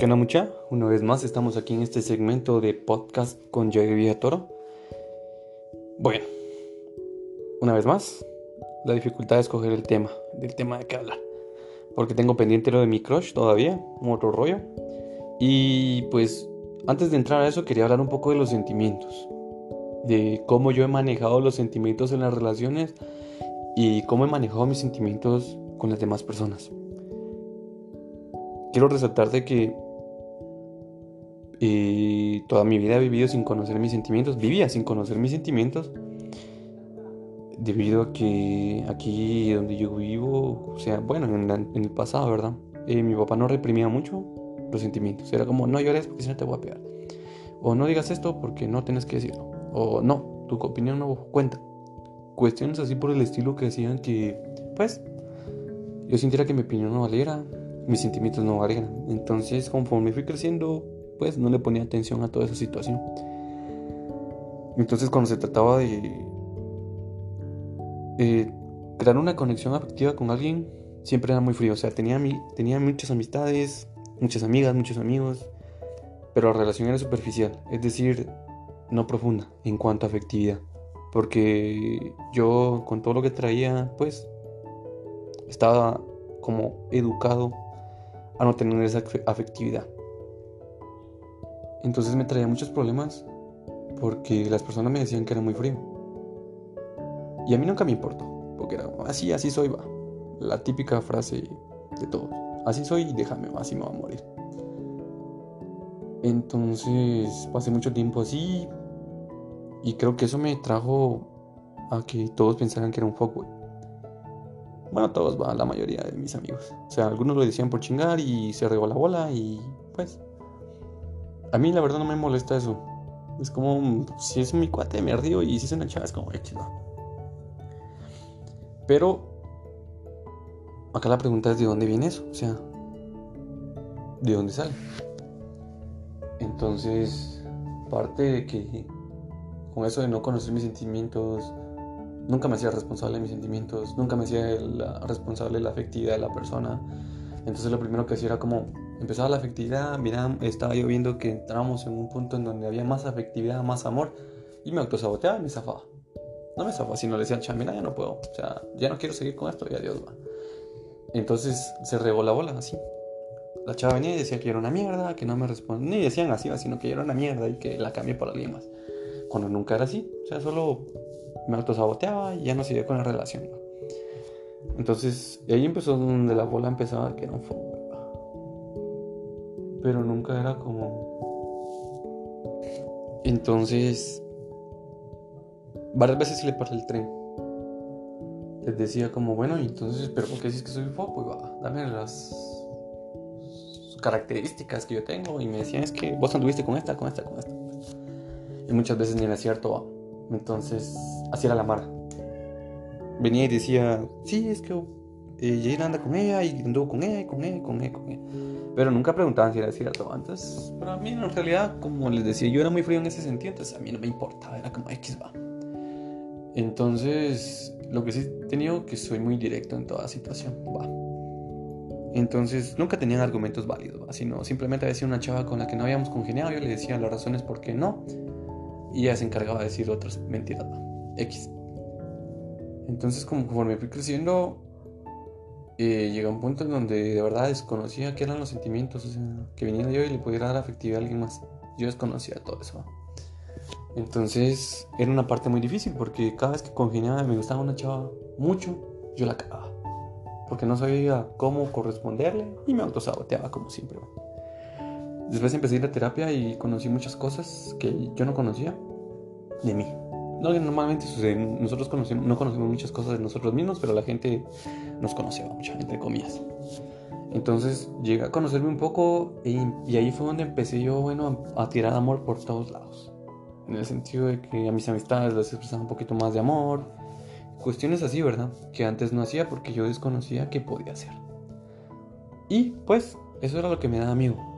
¿Qué onda mucha? Una vez más estamos aquí en este segmento de podcast con Joey Toro. Bueno, una vez más, la dificultad de escoger el tema, del tema de qué hablar. Porque tengo pendiente lo de mi crush todavía, otro rollo. Y pues antes de entrar a eso quería hablar un poco de los sentimientos. De cómo yo he manejado los sentimientos en las relaciones y cómo he manejado mis sentimientos con las demás personas. Quiero resaltar de que y toda mi vida he vivido sin conocer mis sentimientos, vivía sin conocer mis sentimientos, debido a que aquí donde yo vivo, o sea, bueno, en, el pasado, ¿verdad? Eh, mi papá no reprimía mucho los sentimientos, era como, no llores porque si no te voy a pegar, o no digas esto porque no tienes que decirlo, o no, tu opinión no cuenta. Cuestiones así por el estilo que hacían que, pues, yo sintiera que mi opinión no valiera, mis sentimientos no valieran. Entonces, conforme fui creciendo, pues no le ponía atención a toda esa situación. Entonces cuando se trataba de crear una conexión afectiva con alguien, siempre era muy frío. O sea, tenía, tenía muchas amistades, muchas amigas, muchos amigos, pero la relación era superficial, es decir, no profunda en cuanto a afectividad. Porque yo con todo lo que traía, pues, estaba como educado a no tener esa afectividad. Entonces me traía muchos problemas porque las personas me decían que era muy frío. Y a mí nunca me importó, porque era así, así soy, va. La típica frase de todos. Así soy y déjame, así me va a morir. Entonces pasé mucho tiempo así y creo que eso me trajo a que todos pensaran que era un fuckboy. Bueno, todos, va, la mayoría de mis amigos. O sea, algunos lo decían por chingar y se regó la bola y pues a mí la verdad no me molesta eso. Es como, si es mi cuate me río y si es una chava es como, X, Pero, acá la pregunta es de dónde viene eso, o sea, de dónde sale. Entonces, parte de que con eso de no conocer mis sentimientos, nunca me hacía responsable de mis sentimientos, nunca me hacía responsable de la afectividad de la persona. Entonces lo primero que hacía era como, empezaba la afectividad, mira, estaba yo viendo que entramos en un punto en donde había más afectividad, más amor, y me autosaboteaba y me zafaba. No me zafaba, sino le decía, cha, mira, ya no puedo, o sea, ya no quiero seguir con esto y adiós, va. Entonces se regó la bola, así. La chava venía y decía que era una mierda, que no me respondía, ni decían así, sino que era una mierda y que la cambié por alguien más. Cuando nunca era así, o sea, solo me autosaboteaba y ya no seguía con la relación. Entonces, ahí empezó donde la bola empezaba que era un pero nunca era como... Entonces, varias veces se le paró el tren. Les decía como, bueno, entonces, pero ¿por qué dices que soy foco? Pues va, dame las características que yo tengo. Y me decían, es que vos anduviste con esta, con esta, con esta. Y muchas veces ni era cierto. Entonces, así era la mara. Venía y decía, sí, es que eh, anda con ella y anduvo con ella y con ella y con ella, con ella. Pero nunca preguntaban si era cierto. Entonces, para mí en realidad, como les decía, yo era muy frío en ese sentido, entonces a mí no me importaba, era como X va. Entonces, lo que sí he tenido que soy muy directo en toda situación, va. Entonces, nunca tenían argumentos válidos, ¿va? sino simplemente decía una chava con la que no habíamos congeniado, yo le decía las razones por qué no, y ella se encargaba de decir otras mentiras, ¿va? X. Entonces, como conforme fui creciendo, eh, llega un punto en donde de verdad desconocía qué eran los sentimientos, o sea, que viniera yo y le pudiera dar afectividad a alguien más. Yo desconocía todo eso. Entonces era una parte muy difícil porque cada vez que congeniaba me gustaba una chava mucho, yo la cagaba. Porque no sabía cómo corresponderle y me autosaboteaba como siempre. Después empecé a ir a terapia y conocí muchas cosas que yo no conocía de mí. No, normalmente. Nosotros no conocemos muchas cosas de nosotros mismos, pero la gente nos conocía, mucha entre comillas. Entonces llegué a conocerme un poco y, ahí fue donde empecé yo, bueno, a, tirar amor por todos lados. En el sentido de que a mis amistades les expresaba un poquito más de amor. Cuestiones así, ¿verdad? Que antes no hacía porque yo desconocía qué podía hacer. Y pues eso era lo que me daba miedo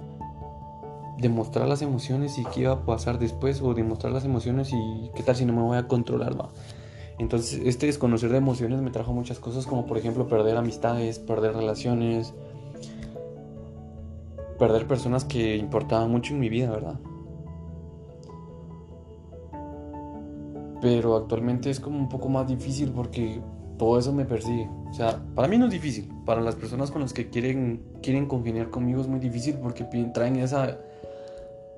demostrar las emociones y qué iba a pasar después o demostrar las emociones y qué tal si no me voy a controlar, va. Entonces, este desconocer de emociones me trajo muchas cosas como por ejemplo perder amistades, perder relaciones, perder personas que importaban mucho en mi vida, ¿verdad? Pero actualmente es como un poco más difícil porque todo eso me persigue. O sea, para mí no es difícil. Para las personas con las que quieren, quieren congeniar conmigo es muy difícil porque traen esa,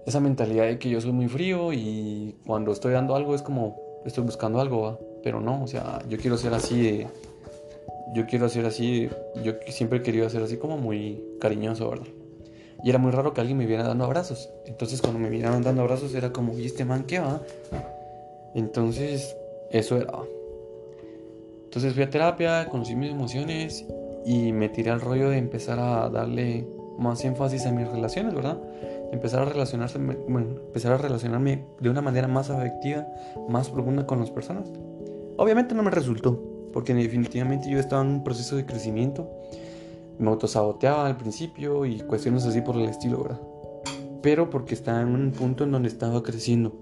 esa mentalidad de que yo soy muy frío y cuando estoy dando algo es como estoy buscando algo, ¿va? Pero no, o sea, yo quiero ser así. Yo quiero ser así, yo siempre he querido ser así como muy cariñoso, ¿verdad? Y era muy raro que alguien me viera dando abrazos. Entonces cuando me vieran dando abrazos era como, ¿y este man qué va? Entonces, eso era. Entonces fui a terapia, conocí mis emociones y me tiré al rollo de empezar a darle más énfasis a mis relaciones, ¿verdad? Empezar a relacionarse, bueno, empezar a relacionarme de una manera más afectiva, más profunda con las personas. Obviamente no me resultó, porque definitivamente yo estaba en un proceso de crecimiento me autosaboteaba al principio y cuestiones así por el estilo, ¿verdad? Pero porque estaba en un punto en donde estaba creciendo.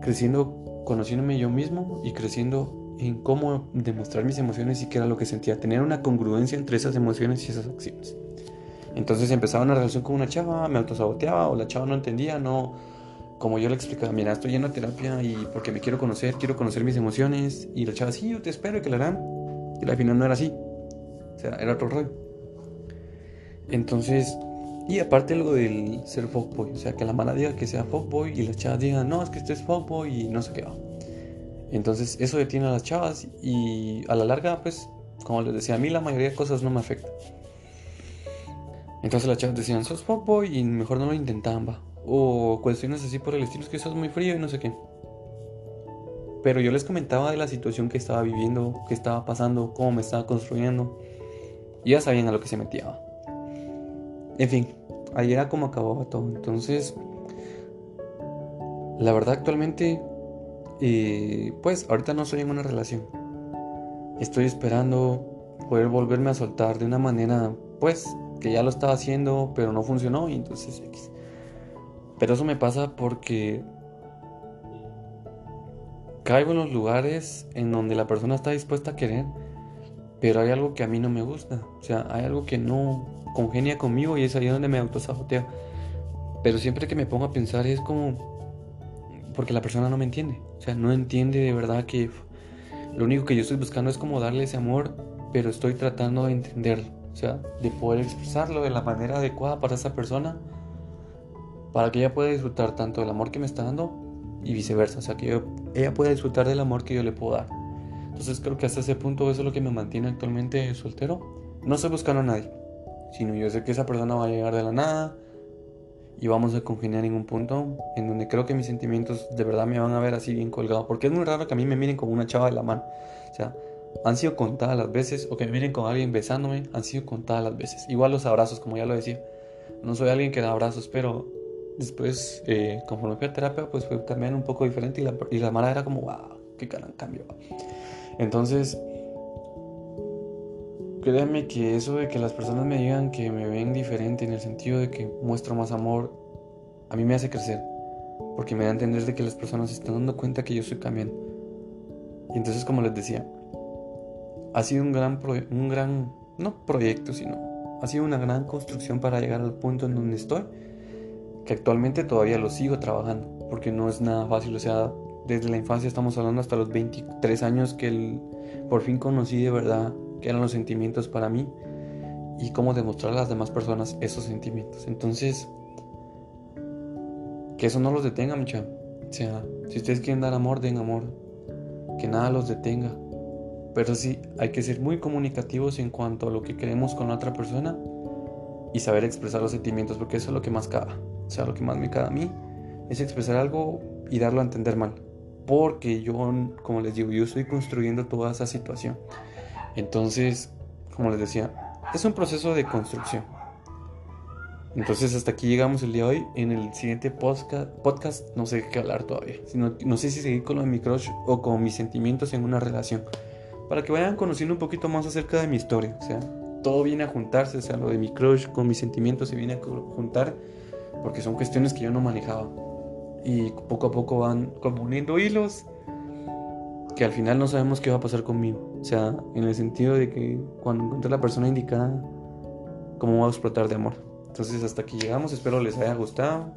Creciendo conociéndome yo mismo y creciendo en cómo demostrar mis emociones y qué era lo que sentía. Tener una congruencia entre esas emociones y esas acciones. Entonces empezaba una relación con una chava, me autosaboteaba o la chava no entendía, no como yo le explicaba, mira, estoy yendo a terapia y porque me quiero conocer, quiero conocer mis emociones y la chava, sí, yo te espero y que la harán. Y al final no era así era otro rollo. Entonces, y aparte lo del ser fuckboy, o sea, que la mala diga que sea fuckboy y las chavas digan, no, es que este es fuckboy y no sé qué va. Entonces, eso detiene a las chavas y a la larga, pues, como les decía, a mí la mayoría de cosas no me afectan. Entonces las chavas decían, sos fuckboy y mejor no lo intentaban, va. O cuestiones así por el estilo, es que sos muy frío y no sé qué. Pero yo les comentaba de la situación que estaba viviendo, que estaba pasando, cómo me estaba construyendo ya sabían a lo que se metía. En fin, ahí era como acababa todo. Entonces, la verdad actualmente, eh, pues ahorita no estoy en una relación. Estoy esperando poder volverme a soltar de una manera, pues, que ya lo estaba haciendo, pero no funcionó y entonces Pero eso me pasa porque caigo en los lugares en donde la persona está dispuesta a querer pero hay algo que a mí no me gusta. O sea, hay algo que no congenia conmigo y es ahí donde me autosaboteo. Pero siempre que me pongo a pensar es como... Porque la persona no me entiende. O sea, no entiende de verdad que lo único que yo estoy buscando es como darle ese amor, pero estoy tratando de entenderlo. O sea, de poder expresarlo de la manera adecuada para esa persona. Para que ella pueda disfrutar tanto del amor que me está dando y viceversa. O sea, que ella pueda disfrutar del amor que yo le puedo dar. Entonces creo que hasta ese punto eso es lo que me mantiene actualmente soltero. No estoy buscando a nadie, sino yo sé que esa persona va a llegar de la nada y vamos a congeniar en un punto en donde creo que mis sentimientos de verdad me van a ver así bien colgado. Porque es muy raro que a mí me miren como una chava de la mano. O sea, han sido contadas las veces, o que me miren con alguien besándome, han sido contadas las veces. Igual los abrazos, como ya lo decía. No soy alguien que da abrazos, pero después, eh, conforme fui a terapia, pues fue también un poco diferente y la, y la mala era como, wow, qué gran cambio. Entonces, créanme que eso de que las personas me digan que me ven diferente en el sentido de que muestro más amor, a mí me hace crecer. Porque me da a entender de que las personas se están dando cuenta que yo estoy cambiando. Y entonces, como les decía, ha sido un gran, un gran, no proyecto, sino ha sido una gran construcción para llegar al punto en donde estoy, que actualmente todavía lo sigo trabajando, porque no es nada fácil, o sea, desde la infancia estamos hablando hasta los 23 años que por fin conocí de verdad qué eran los sentimientos para mí y cómo demostrar a las demás personas esos sentimientos. Entonces, que eso no los detenga, mucha. O sea, si ustedes quieren dar amor, den amor. Que nada los detenga. Pero sí, hay que ser muy comunicativos en cuanto a lo que queremos con la otra persona y saber expresar los sentimientos, porque eso es lo que más caga. O sea, lo que más me caga a mí es expresar algo y darlo a entender mal porque yo, como les digo, yo estoy construyendo toda esa situación. Entonces, como les decía, es un proceso de construcción. Entonces hasta aquí llegamos el día de hoy. En el siguiente podcast, podcast no sé qué hablar todavía. Sino, no sé si seguir con lo de mi crush o con mis sentimientos en una relación. Para que vayan conociendo un poquito más acerca de mi historia. O sea, todo viene a juntarse. O sea, lo de mi crush con mis sentimientos se viene a juntar. Porque son cuestiones que yo no manejaba y poco a poco van como uniendo hilos que al final no sabemos qué va a pasar conmigo. O sea, en el sentido de que cuando encuentre la persona indicada, cómo va a explotar de amor. Entonces hasta aquí llegamos, espero les haya gustado.